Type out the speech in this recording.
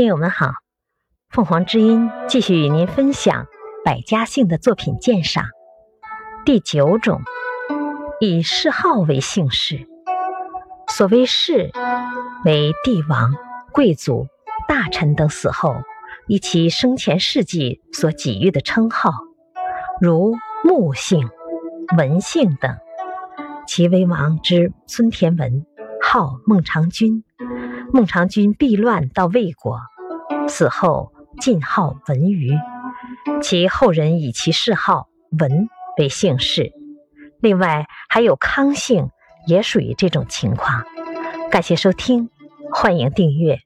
听友们好，凤凰之音继续与您分享百家姓的作品鉴赏。第九种，以谥号为姓氏。所谓谥，为帝王、贵族、大臣等死后以其生前事迹所给予的称号，如穆姓、文姓等。齐威王之孙田文，号孟尝君。孟尝君避乱到魏国，死后晋号文虞，其后人以其谥号文为姓氏。另外还有康姓，也属于这种情况。感谢收听，欢迎订阅。